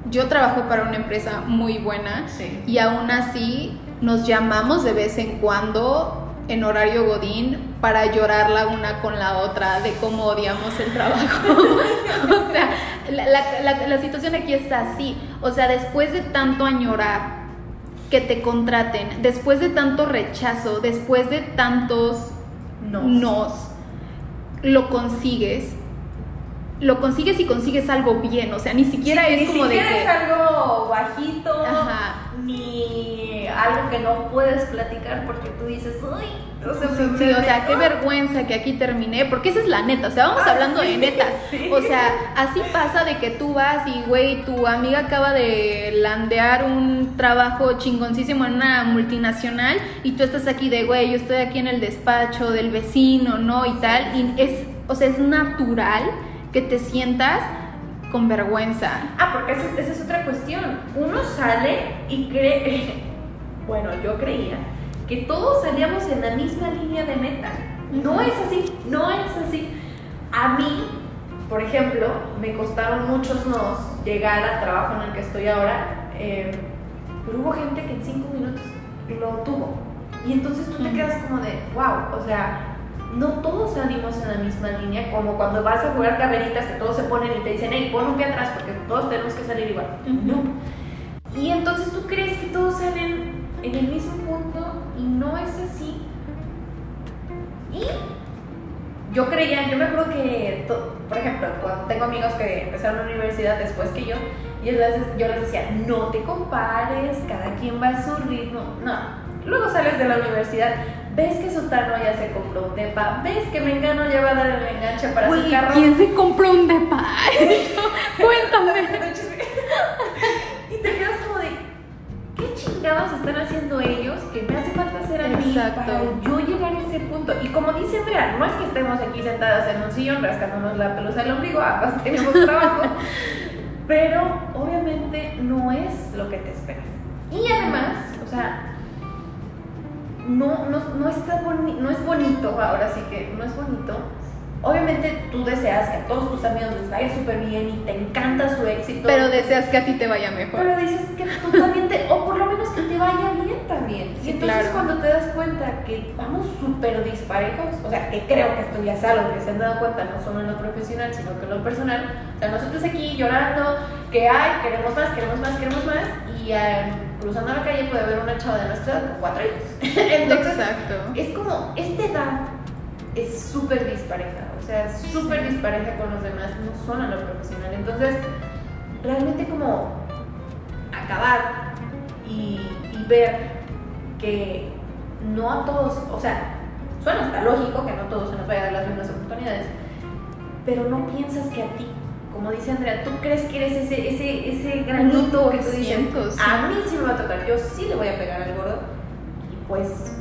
Speaker 1: yo trabajo para una empresa muy buena,
Speaker 2: Sí.
Speaker 1: y aún así nos llamamos de vez en cuando en horario godín para llorar la una con la otra de cómo odiamos el trabajo. o sea, la, la- la- la situación aquí está así. O sea, después de tanto añorar que te contraten, después de tanto rechazo, después de tantos
Speaker 2: No.
Speaker 1: nos, lo consigues. Lo consigues y consigues algo bien, o sea, ni siquiera
Speaker 2: Sí,
Speaker 1: es
Speaker 2: ni
Speaker 1: como de
Speaker 2: siquiera
Speaker 1: que...
Speaker 2: es algo bajito,
Speaker 1: Ajá.
Speaker 2: ni algo que no puedes platicar porque tú dices, uy, o sea,
Speaker 1: Sí, o sea, qué
Speaker 2: ah".
Speaker 1: vergüenza que aquí terminé, porque esa es la neta, o sea, vamos
Speaker 2: Ah,
Speaker 1: hablando
Speaker 2: sí,
Speaker 1: de netas.
Speaker 2: sí.
Speaker 1: O sea, así pasa de que tú vas y, güey, tu amiga acaba de landear un trabajo chingoncísimo en una multinacional y tú estás aquí de, güey, yo estoy aquí en el despacho del vecino, ¿no? Y tal, y es, o sea, es natural que te sientas con vergüenza.
Speaker 2: Ah, porque esa, esa es otra cuestión. Uno sale y cree, bueno, yo creía que todos salíamos en la misma línea de meta. No es así, no es así. A mí, por ejemplo, me costaron muchos nos llegar al trabajo en el que estoy ahora, eh, pero hubo gente que en cinco minutos lo tuvo. Y entonces tú te quedas como de, wow, o sea, no todos salimos en la misma línea, como cuando vas a jugar carreritas que todos se ponen y te dicen, hey, pon un pie atrás porque todos tenemos que salir igual. No. Y entonces tú crees que todos salen en el mismo punto y no es así. Y yo creía, yo me acuerdo que, por ejemplo, cuando tengo amigos que empezaron la universidad después que yo, y yo les, yo les decía, no te compares, cada quien va a su ritmo. No. Luego sales de la universidad, ves que Sutano ya se compró un depa, ves que Mengano ya va a dar el enganche para su
Speaker 1: Güey,
Speaker 2: carro.
Speaker 1: ¿quién se compró un depa? Cuéntame.
Speaker 2: y te quedas como de, ¿qué chingados están haciendo ellos que me hace falta hacer a mí para yo llegar a ese punto? Y como dice Andrea, no es que estemos aquí sentadas en un sillón rascándonos la pelusa del ombligo, ambas tenemos trabajo, pero obviamente no es lo que te esperas. Y además, o sea, no, no, no, está boni- no es bonito, ahora sí que no es bonito. Obviamente tú deseas que a todos tus amigos les vaya súper bien y te encanta su éxito.
Speaker 1: Pero deseas que a ti te vaya mejor.
Speaker 2: Pero dices que tú también te, o por lo menos que te vaya también.
Speaker 1: Sí,
Speaker 2: y entonces
Speaker 1: claro.
Speaker 2: cuando te das cuenta que vamos súper disparejos, o sea, que creo que esto ya es algo que se han dado cuenta no solo en lo profesional, sino que en lo personal, o sea, nosotros aquí llorando, que ay, queremos más, queremos más, queremos más, y eh, cruzando la calle puede haber una chava de nuestra edad con cuatro hijos. Entonces,
Speaker 1: Exacto.
Speaker 2: es como, esta edad es súper dispareja, o sea, súper dispareja con los demás, no son a lo profesional. Entonces, realmente como acabar y, y ver que no a todos, o sea, suena hasta lógico que no a todos se nos vaya a dar las mismas oportunidades, pero no piensas que a ti, como dice Andrea, tú crees que eres ese, ese, ese granito que tú dices,
Speaker 1: 1%, sí.
Speaker 2: a mí sí me va a tocar, yo sí le voy a pegar al gordo, y pues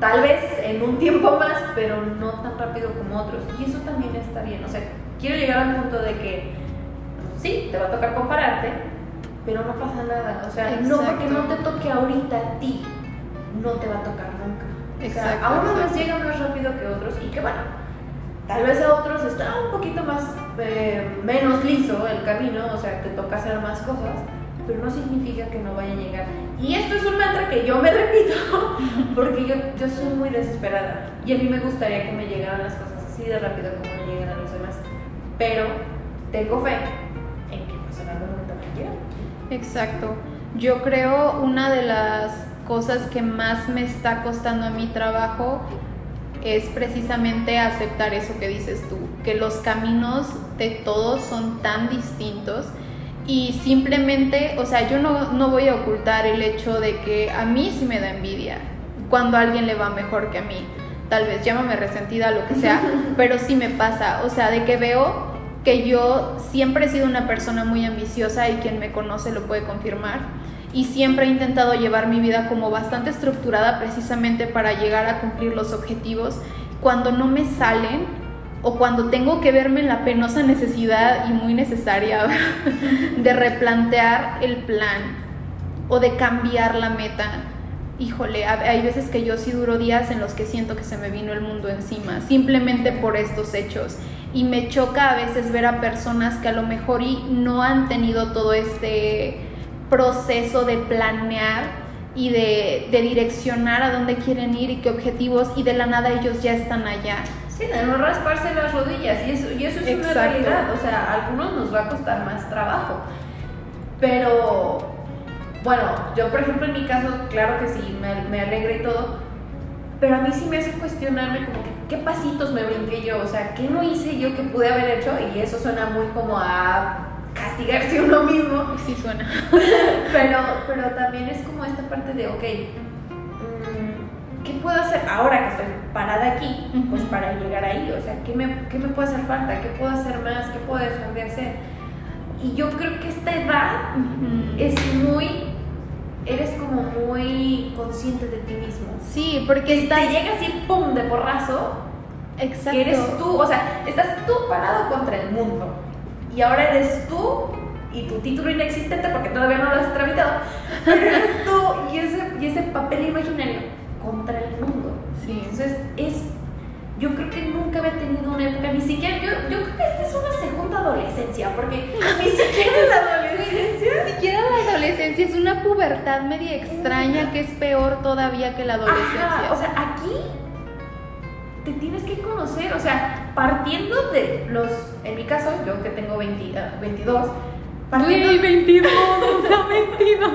Speaker 2: tal vez en un tiempo más, pero no tan rápido como otros, y eso también está bien, o sea, quiero llegar al punto de que pues, sí, te va a tocar compararte, pero no pasa nada, o sea, no porque
Speaker 1: Exacto.
Speaker 2: no te toque ahorita a ti, no te va a tocar nunca. O sea,
Speaker 1: Exacto,
Speaker 2: a unos les
Speaker 1: exacto.
Speaker 2: llega más rápido que otros y que bueno, tal vez a otros está un poquito más, eh, menos liso el camino, o sea, te toca hacer más cosas, pero no significa que no vaya a llegar. Y esto es un mantra que yo me repito, porque yo, yo soy muy desesperada y a mí me gustaría que me llegaran las cosas así de rápido como me llegan a los demás, pero tengo fe en que pues en algún momento me llegan.
Speaker 1: Exacto. Yo creo una de las cosas que más me está costando a mi trabajo es precisamente aceptar eso que dices tú, que los caminos de todos son tan distintos y simplemente, o sea, yo no, no voy a ocultar el hecho de que a mí sí me da envidia cuando a alguien le va mejor que a mí. Tal vez llámame resentida, lo que sea, pero sí me pasa, o sea, de que veo que yo siempre he sido una persona muy ambiciosa y quien me conoce lo puede confirmar. Y siempre he intentado llevar mi vida como bastante estructurada precisamente para llegar a cumplir los objetivos. Cuando no me salen o cuando tengo que verme en la penosa necesidad y muy necesaria de replantear el plan o de cambiar la meta, híjole, hay veces que yo sí duro días en los que siento que se me vino el mundo encima, simplemente por estos hechos y me choca a veces ver a personas que a lo mejor y no han tenido todo este proceso de planear y de, direccionar a dónde quieren ir y qué objetivos y de la nada ellos ya están allá.
Speaker 2: Sí, de no rasparse las rodillas y eso, y eso es una realidad, o sea, a algunos nos va a costar más trabajo, pero bueno, yo por ejemplo en mi caso, claro que sí, me, me alegra y todo, pero a mí sí me hace cuestionarme como que qué pasitos me brinqué yo, o sea, qué no hice yo que pude haber hecho y eso suena muy como a castigarse uno mismo.
Speaker 1: Sí suena.
Speaker 2: pero, pero también es como esta parte de, ok, mm, ¿qué puedo hacer ahora que estoy parada aquí? Pues para llegar ahí, o sea, ¿qué me, ¿qué me puede hacer falta? ¿Qué puedo hacer más? ¿Qué puedo dejar de hacer? Y yo creo que esta edad es muy eres como muy consciente de ti mismo.
Speaker 1: Sí, porque
Speaker 2: estás... te llega así, pum, de porrazo.
Speaker 1: Exacto.
Speaker 2: Que eres tú, o sea, estás tú parado contra el mundo. Y ahora eres tú y tu título inexistente porque todavía no lo has tramitado. Pero eres tú y ese, y ese papel imaginario contra el mundo.
Speaker 1: Sí.
Speaker 2: Entonces, es yo creo que nunca había tenido una época, ni siquiera, yo, yo creo que esta es una segunda adolescencia, porque ni siquiera la adolescencia.
Speaker 1: Ni siquiera la adolescencia, es una pubertad media extraña que es peor todavía que la adolescencia.
Speaker 2: o sea, aquí te tienes que conocer, o sea, partiendo de los, en mi caso, yo que tengo 20, 22,
Speaker 1: partiendo, Uy, 22, o sea, 22.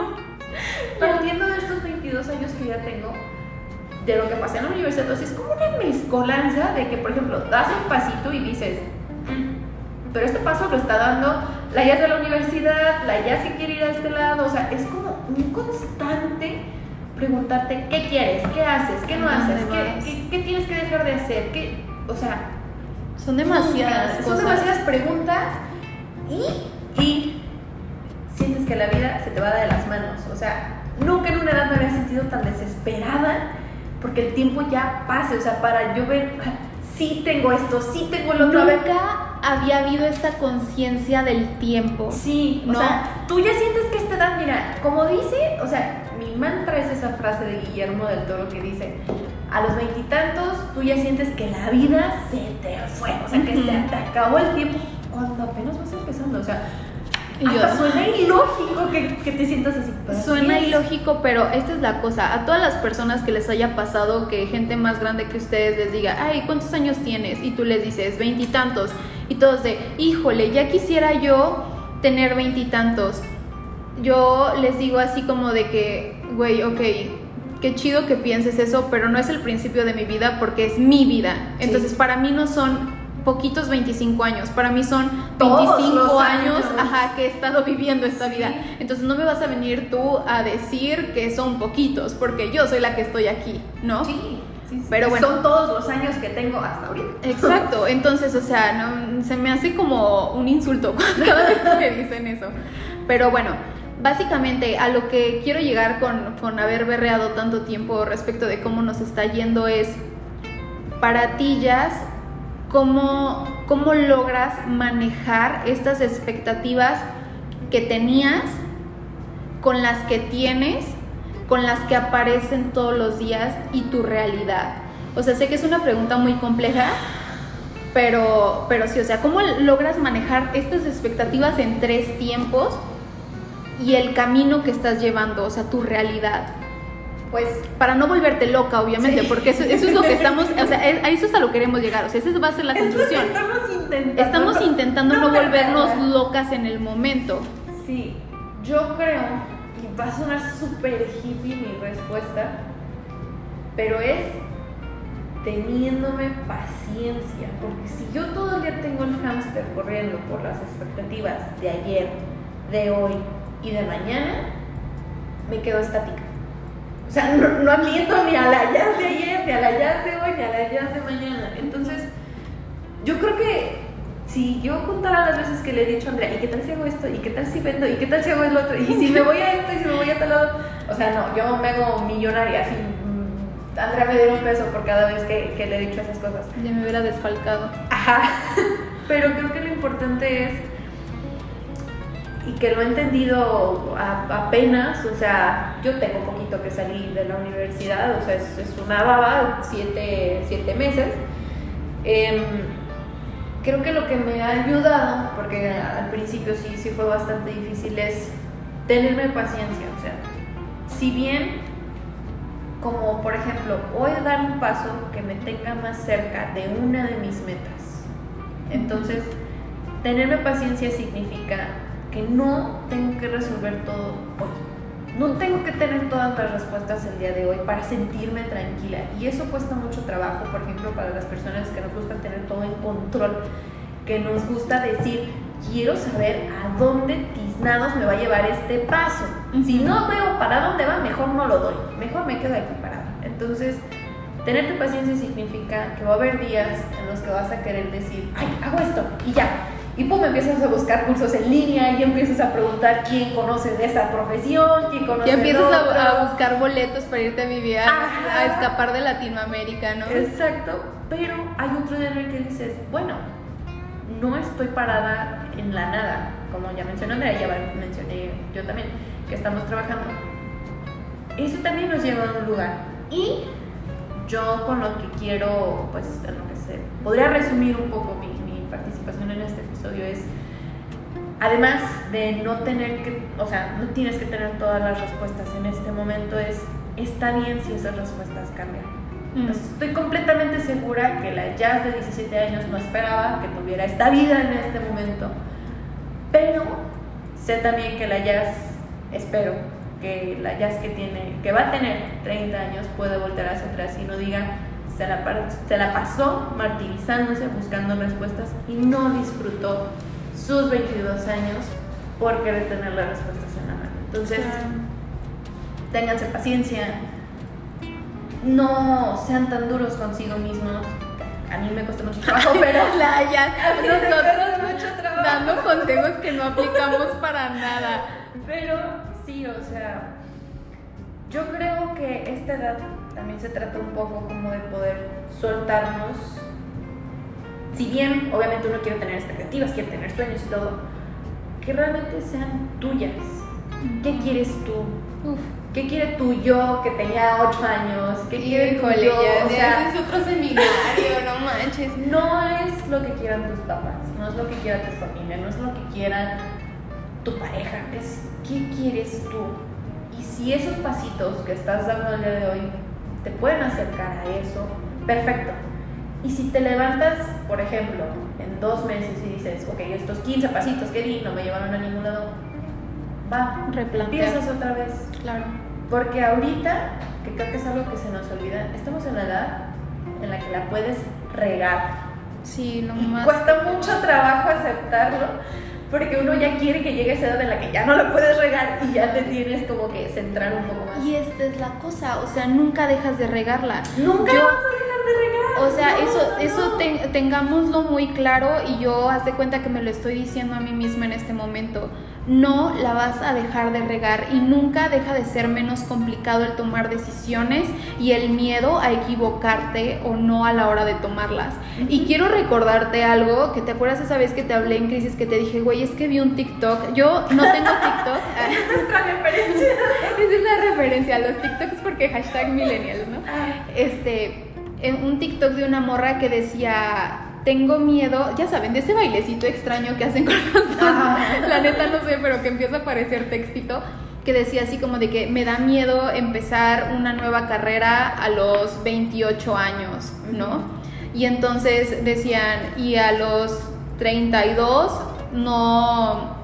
Speaker 2: partiendo de estos 22 años que ya tengo, de lo que pasa en la universidad. Entonces es como una mezcolanza de que, por ejemplo, das un pasito y dices, mm, pero este paso lo está dando la ya de la universidad, la ya se quiere ir a este lado, o sea, es como un constante preguntarte qué quieres, qué haces, qué no haces, qué, qué, tienes que dejar de hacer, qué, o sea,
Speaker 1: son demasiadas
Speaker 2: cosas. Son demasiadas preguntas y, y sientes que la vida se te va de las manos, o sea, nunca en una edad me había sentido tan desesperada porque el tiempo ya pase, o sea, para yo ver, sí tengo esto, sí tengo lo otro.
Speaker 1: Nunca había habido esta conciencia del tiempo.
Speaker 2: Sí, ¿no? o sea, tú ya sientes que esta edad, mira, como dice, o sea, mi mantra es esa frase de Guillermo del Toro que dice, a los veintitantos tú ya sientes que la vida se te fue, o sea, que se te acabó el tiempo cuando apenas vas empezando, o sea, y yo, suena ilógico que, te sientas así.
Speaker 1: Suena ilógico, pero esta es la cosa. A todas las personas que les haya pasado que gente más grande que ustedes les diga, ay, ¿cuántos años tienes? Y tú les dices, veintitantos. Y, todos de, híjole, ya quisiera yo tener veintitantos. Yo les digo así como de que, güey, ok, qué chido que pienses eso, pero no es el principio de mi vida porque es mi vida. Entonces, para mí no son poquitos 25 años. Para mí son 25 años, ajá, que he estado viviendo esta vida. Entonces no me vas a venir tú a decir que son poquitos, porque yo soy la que estoy aquí, ¿no?
Speaker 2: Sí. Sí, Pero bueno. Son todos los años que tengo hasta ahorita.
Speaker 1: Exacto. Entonces, o sea, no, se me hace como un insulto cada vez que me dicen eso. Pero bueno, básicamente a lo que quiero llegar con, con haber berreado tanto tiempo respecto de cómo nos está yendo es, para ti, Jazz, cómo, cómo logras manejar estas expectativas que tenías con las que tienes, con las que aparecen todos los días y tu realidad. O sea, sé que es una pregunta muy compleja, pero, pero sí, o sea, ¿cómo logras manejar estas expectativas en tres tiempos y el camino que estás llevando, o sea, tu realidad?
Speaker 2: pues
Speaker 1: para no volverte loca, obviamente, porque eso, es lo que estamos, o sea, a eso es a lo que queremos llegar, o sea, esa va a ser la conclusión.
Speaker 2: Estamos intentando,
Speaker 1: estamos intentando no, volvernos locas en el momento.
Speaker 2: Sí, yo creo, y va a sonar súper hippie mi respuesta, pero es teniéndome paciencia, porque si yo todo el día tengo el hámster corriendo por las expectativas de ayer, de hoy y de mañana, me quedo estática. O sea, no, no atiendo ni a la jazz de ayer, ni a la jazz de hoy, ni a la jazz de mañana. Entonces, yo creo que si yo contara las veces que le he dicho a Andrea, ¿y qué tal si hago esto? ¿Y qué tal si vendo? ¿Y qué tal si hago el otro? ¿Y si me voy a esto? ¿Y si me voy a tal lado? O sea, no, yo me hago millonaria. Así, mm, Andrea me diera un peso por cada vez que, que le he dicho esas cosas.
Speaker 1: Ya me hubiera desfalcado.
Speaker 2: Ajá. Pero creo que lo importante es, y que lo he entendido apenas, o sea, yo tengo poquito que salí de la universidad, o sea, es, es una baba, siete, siete meses. Em, creo que lo que me ha ayudado, porque al principio sí, sí fue bastante difícil, es tenerme paciencia, o sea, si bien como por ejemplo hoy dar un paso que me tenga más cerca de una de mis metas. Entonces, tenerme paciencia significa que no tengo que resolver todo hoy. No tengo que tener todas las respuestas el día de hoy para sentirme tranquila. Y eso cuesta mucho trabajo, por ejemplo, para las personas que nos gusta tener todo en control, que nos gusta decir, quiero saber a dónde tiznados me va a llevar este paso. Si no veo para dónde va, mejor no lo doy. Mejor me quedo aquí parada. Entonces, tenerte paciencia significa que va a haber días en los que vas a querer decir, ay, hago esto y ya. Y pum, empiezas a buscar cursos en línea y empiezas a preguntar quién conoce de esa profesión, quién conoce
Speaker 1: Ya empiezas
Speaker 2: de
Speaker 1: a, buscar boletos para irte a vivir, a, a escapar de Latinoamérica, ¿no?
Speaker 2: Exacto, pero hay otro día en el que dices, bueno, no estoy parada en la nada, como ya mencionó Andrea, ya mencioné yo también, que estamos trabajando. Eso también nos lleva a un lugar. Y yo con lo que quiero, pues, en lo que se podría resumir un poco mi participación en este episodio es, además de no tener que, o sea, no tienes que tener todas las respuestas en este momento, es, está bien si esas respuestas cambian.
Speaker 1: Mm.
Speaker 2: Pues estoy completamente segura que la Jazz de 17 años no esperaba que tuviera esta vida en este momento. Pero sé también que la Jazz, espero que la Jazz que tiene, que va a tener 30 años puede voltear hacia atrás y no diga se la, par- se la pasó martirizándose, buscando respuestas y no disfrutó sus 22 años por querer tener las respuestas en la mano. Entonces, ténganse paciencia, no sean tan duros consigo mismos. A mí me cuesta mucho trabajo, pero
Speaker 1: La ya,
Speaker 2: mí me cuesta
Speaker 1: nosotros
Speaker 2: mucho trabajo.
Speaker 1: dando consejos que no aplicamos para nada.
Speaker 2: Pero sí, o sea, yo creo que esta edad también se trata un poco como de poder soltarnos. Si bien, obviamente, uno quiere tener expectativas, quiere tener sueños y todo, que realmente sean tuyas. ¿Qué quieres tú?
Speaker 1: Uf,
Speaker 2: ¿Qué quiere tu yo que tenía 8 años? ¿Qué quiere tu yo?
Speaker 1: ya,
Speaker 2: O sea,
Speaker 1: es otro seminario, no manches.
Speaker 2: no es lo que quieran tus papás, no es lo que quiera tu familia, no es lo que quiera tu pareja, es qué quieres tú. Y si esos pasitos que estás dando el día de hoy te pueden acercar a eso, perfecto. Y si te levantas, por ejemplo, en dos meses y dices, ok, estos 15 pasitos que di no me llevaron a ningún lado, va, empiezas otra vez.
Speaker 1: Claro.
Speaker 2: Porque ahorita, que creo que es algo que se nos olvida, estamos en la edad en la que la puedes regar.
Speaker 1: Sí, no
Speaker 2: Y
Speaker 1: más.
Speaker 2: cuesta mucho trabajo aceptarlo, porque uno ya quiere que llegue a esa edad en la que ya no la puedes regar y ya te tienes como que centrar un poco más.
Speaker 1: Y esta es la cosa, o sea, nunca dejas de regarla.
Speaker 2: Nunca
Speaker 1: Yo-
Speaker 2: vas a
Speaker 1: O sea, eso, eso ten- tengámoslo muy claro y yo haz de cuenta que me lo estoy diciendo a mí misma en este momento. No la vas a dejar de regar y nunca deja de ser menos complicado el tomar decisiones y el miedo a equivocarte o no a la hora de tomarlas. Y quiero recordarte algo, que te acuerdas esa vez que te hablé en crisis que te dije, güey, es que vi un TikTok. Yo no tengo TikTok.
Speaker 2: Nuestra referencia.
Speaker 1: Esa es la referencia, los TikToks porque hashtag millennials, ¿no?
Speaker 2: Ah.
Speaker 1: Este, en un TikTok de una morra que decía, tengo miedo, ya saben, de ese bailecito extraño que hacen con los. La neta no sé, pero que empieza a aparecer textito que decía así como de que me da miedo empezar una nueva carrera a los 28 años, ¿no? Y entonces decían, y a los 32 no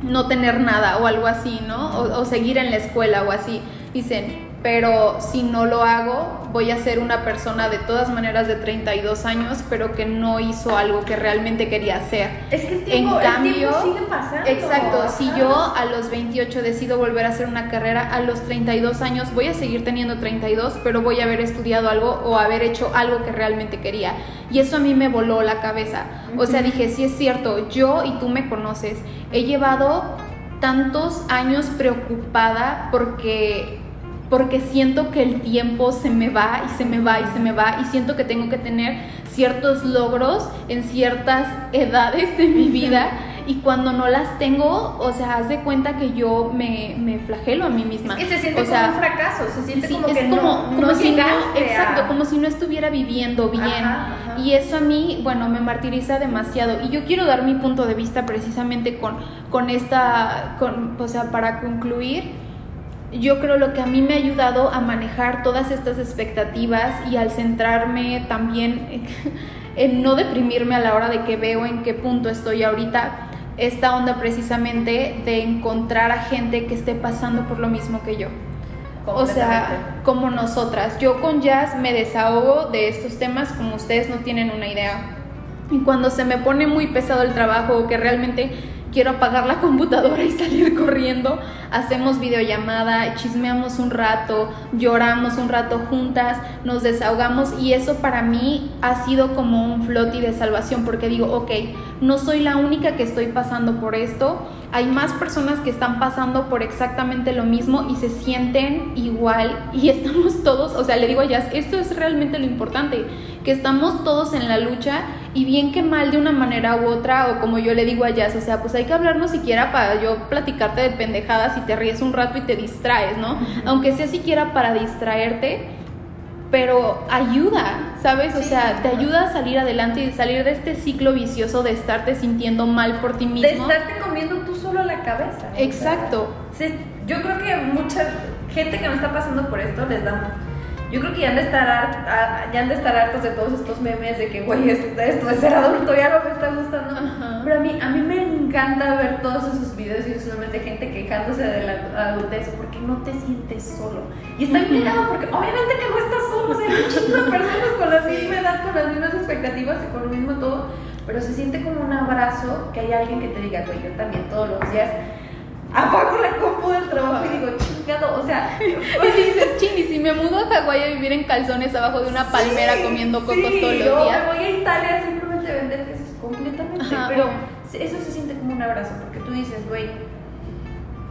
Speaker 1: no tener nada o algo así, ¿no? O, o seguir en la escuela o así. Dicen, pero si no lo hago, voy a ser una persona de todas maneras de 32 años, pero que no hizo algo que realmente quería hacer.
Speaker 2: Es que el tiempo,
Speaker 1: en cambio,
Speaker 2: el tiempo sigue pasando.
Speaker 1: Exacto, si yo a los 28 decido volver a hacer una carrera, a los 32 años voy a seguir teniendo 32, pero voy a haber estudiado algo o haber hecho algo que realmente quería. Y eso a mí me voló la cabeza. O sea, dije, sí es cierto, yo y tú me conoces, he llevado tantos años preocupada porque porque siento que el tiempo se me va y se me va y se me va y siento que tengo que tener ciertos logros en ciertas edades de mi vida y cuando no las tengo, o sea, haz de cuenta que yo me, me flagelo a mí misma.
Speaker 2: Es que se siente
Speaker 1: o sea,
Speaker 2: como un fracaso, se siente
Speaker 1: Sí,
Speaker 2: como
Speaker 1: es
Speaker 2: que
Speaker 1: como,
Speaker 2: no,
Speaker 1: como
Speaker 2: no
Speaker 1: si no, exacto, como si no estuviera viviendo bien.
Speaker 2: Ajá, ajá.
Speaker 1: Y eso a mí, bueno, me martiriza demasiado. Y yo quiero dar mi punto de vista precisamente con, con esta, con, o sea, para concluir, yo creo lo que a mí me ha ayudado a manejar todas estas expectativas y al centrarme también en, no deprimirme a la hora de que veo en qué punto estoy ahorita, esta onda precisamente de encontrar a gente que esté pasando por lo mismo que yo. O sea, como nosotras. Yo con Jazz me desahogo de estos temas como ustedes no tienen una idea. Y cuando se me pone muy pesado el trabajo o que realmente quiero apagar la computadora y salir corriendo, hacemos videollamada, chismeamos un rato, lloramos un rato juntas, nos desahogamos y eso para mí ha sido como un floti de salvación porque digo, ok, no soy la única que estoy pasando por esto, hay más personas que están pasando por exactamente lo mismo y se sienten igual y estamos todos, o sea, le digo a Jazz, esto es realmente lo importante, que estamos todos en la lucha y bien que mal de una manera u otra, o como yo le digo a Jazz, o sea, pues hay que hablarnos siquiera para yo platicarte de pendejadas y te ríes un rato y te distraes, ¿no? Aunque sea siquiera para distraerte, pero ayuda, ¿sabes? O
Speaker 2: Sí,
Speaker 1: sea, te ayuda a salir adelante y salir de este ciclo vicioso de estarte sintiendo mal por ti mismo.
Speaker 2: de estarte comiendo tú solo la cabeza. ¿no?
Speaker 1: Exacto.
Speaker 2: O sea, se- yo creo que mucha gente que no está pasando por esto les da. Yo creo que ya han de estar, hart- a- ya han de estar hartos de todos estos memes de que, güey, esto, esto de ser adulto ya no me está gustando.
Speaker 1: Ajá.
Speaker 2: Pero a mí, a mí me encanta ver todos esos videos y esos memes de gente quejándose de la adultez porque no te sientes solo. Y está bien cagado porque obviamente que no estás solo, o sea, hay un chingo de personas con la misma edad, con las mismas expectativas y con lo mismo todo, pero se siente como un abrazo que hay alguien que te diga, güey, yo también todos los días apago la compu del trabajo y digo, chingado, o sea,
Speaker 1: Y dices, ching, y si me mudo a Hawái a vivir en calzones abajo de una palmera comiendo cocos
Speaker 2: sí,
Speaker 1: todos los días.
Speaker 2: me voy a Italia simplemente vender quesos completamente.
Speaker 1: Ajá,
Speaker 2: pero eso se siente como un abrazo porque tú dices, güey,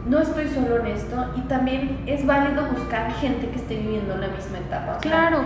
Speaker 2: no estoy solo en esto y también es válido buscar gente que esté viviendo la misma etapa. o sea,
Speaker 1: Claro,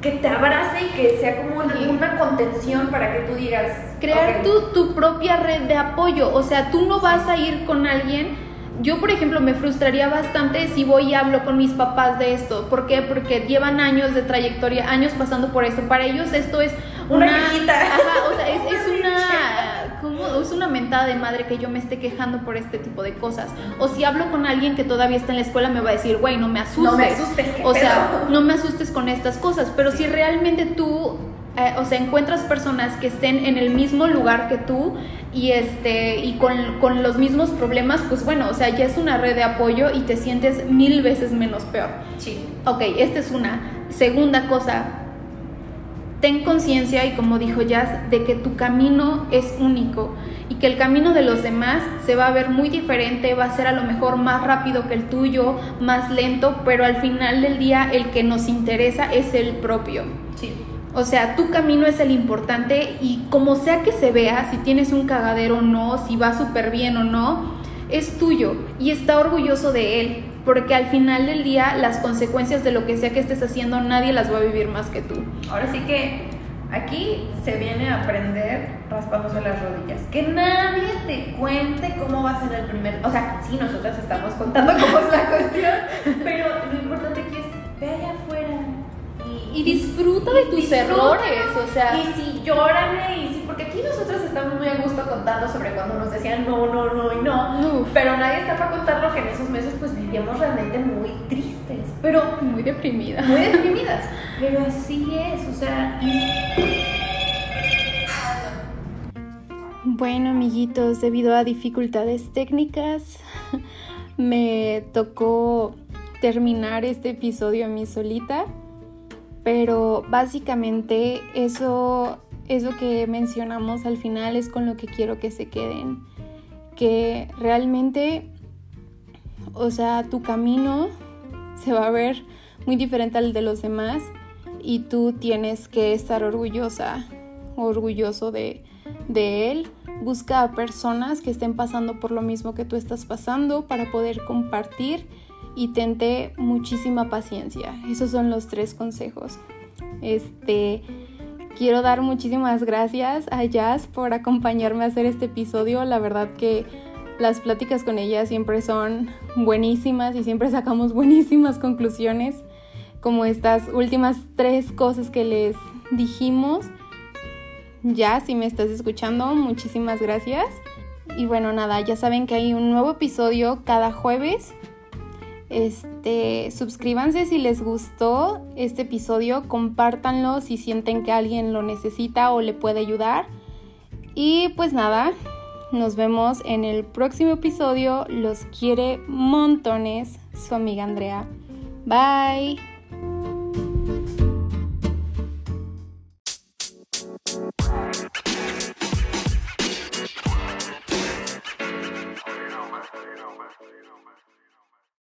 Speaker 2: Que te abrace y que sea como una,
Speaker 1: Sí.
Speaker 2: una contención para que tú digas.
Speaker 1: crear
Speaker 2: "Ok,
Speaker 1: tu, tu propia red de apoyo. O sea, tú no vas a ir con alguien. Yo, por ejemplo, me frustraría bastante si voy y hablo con mis papás de esto. ¿Por qué? Porque llevan años de trayectoria, años pasando por esto. Para ellos esto es
Speaker 2: Una
Speaker 1: una...
Speaker 2: viejita.
Speaker 1: Ajá, o sea, es, es
Speaker 2: Una.
Speaker 1: Es una mentada de madre que yo me esté quejando por este tipo de cosas. O si hablo con alguien que todavía está en la escuela, me va a decir, güey, no me asustes.
Speaker 2: No me asustes, ¿qué
Speaker 1: O sea,
Speaker 2: pedo?
Speaker 1: no me asustes con estas cosas. Pero si realmente tú eh, o sea, encuentras personas que estén en el mismo lugar que tú y este y con, con los mismos problemas, pues bueno, o sea, ya es una red de apoyo y te sientes mil veces menos peor.
Speaker 2: Sí.
Speaker 1: Ok, esta es una. Segunda cosa, ten conciencia y como dijo Jazz, de que tu camino es único y que el camino de los demás se va a ver muy diferente, va a ser a lo mejor más rápido que el tuyo, más lento, pero al final del día el que nos interesa es el propio.
Speaker 2: Sí.
Speaker 1: O sea, tu camino es el importante y como sea que se vea, si tienes un cagadero o no, si va súper bien o no, es tuyo y está orgulloso de él, porque al final del día las consecuencias de lo que sea que estés haciendo nadie las va a vivir más que tú.
Speaker 2: Ahora sí que aquí se viene a aprender raspándose las rodillas. Que nadie te cuente cómo vas en el primer. O sea, sí, nosotras estamos contando cómo es la cuestión, pero lo importante aquí es ve allá afuera
Speaker 1: Y disfruta de tus errores, o sea,
Speaker 2: Y sí, llórale, y sí, porque aquí nosotros estamos muy a gusto contando sobre cuando nos decían no, no, no y no.
Speaker 1: Uf.
Speaker 2: Pero nadie está para contar lo que en esos meses pues vivíamos realmente muy tristes. Pero
Speaker 1: muy deprimida.
Speaker 2: muy deprimidas. Pero así es, o sea,
Speaker 1: Bueno, amiguitos, debido a dificultades técnicas, me tocó terminar este episodio a mí solita, pero básicamente eso, eso que mencionamos al final es con lo que quiero que se queden, que realmente, o sea, tu camino se va a ver muy diferente al de los demás y tú tienes que estar orgullosa, orgulloso de, de él. Busca a personas que estén pasando por lo mismo que tú estás pasando para poder compartir y tente muchísima paciencia. Esos son los tres consejos. Este, quiero dar muchísimas gracias a Jazz por acompañarme a hacer este episodio. La verdad que las pláticas con ella siempre son buenísimas y siempre sacamos buenísimas conclusiones, como estas últimas tres cosas que les dijimos. Ya, si me estás escuchando, muchísimas gracias. Y bueno, nada, ya saben que hay un nuevo episodio cada jueves este, suscríbanse si les gustó este episodio, compártanlo si sienten que alguien lo necesita o le puede ayudar. Y pues nada, nos vemos en el próximo episodio. Los quiere montones su amiga Andrea. Bye.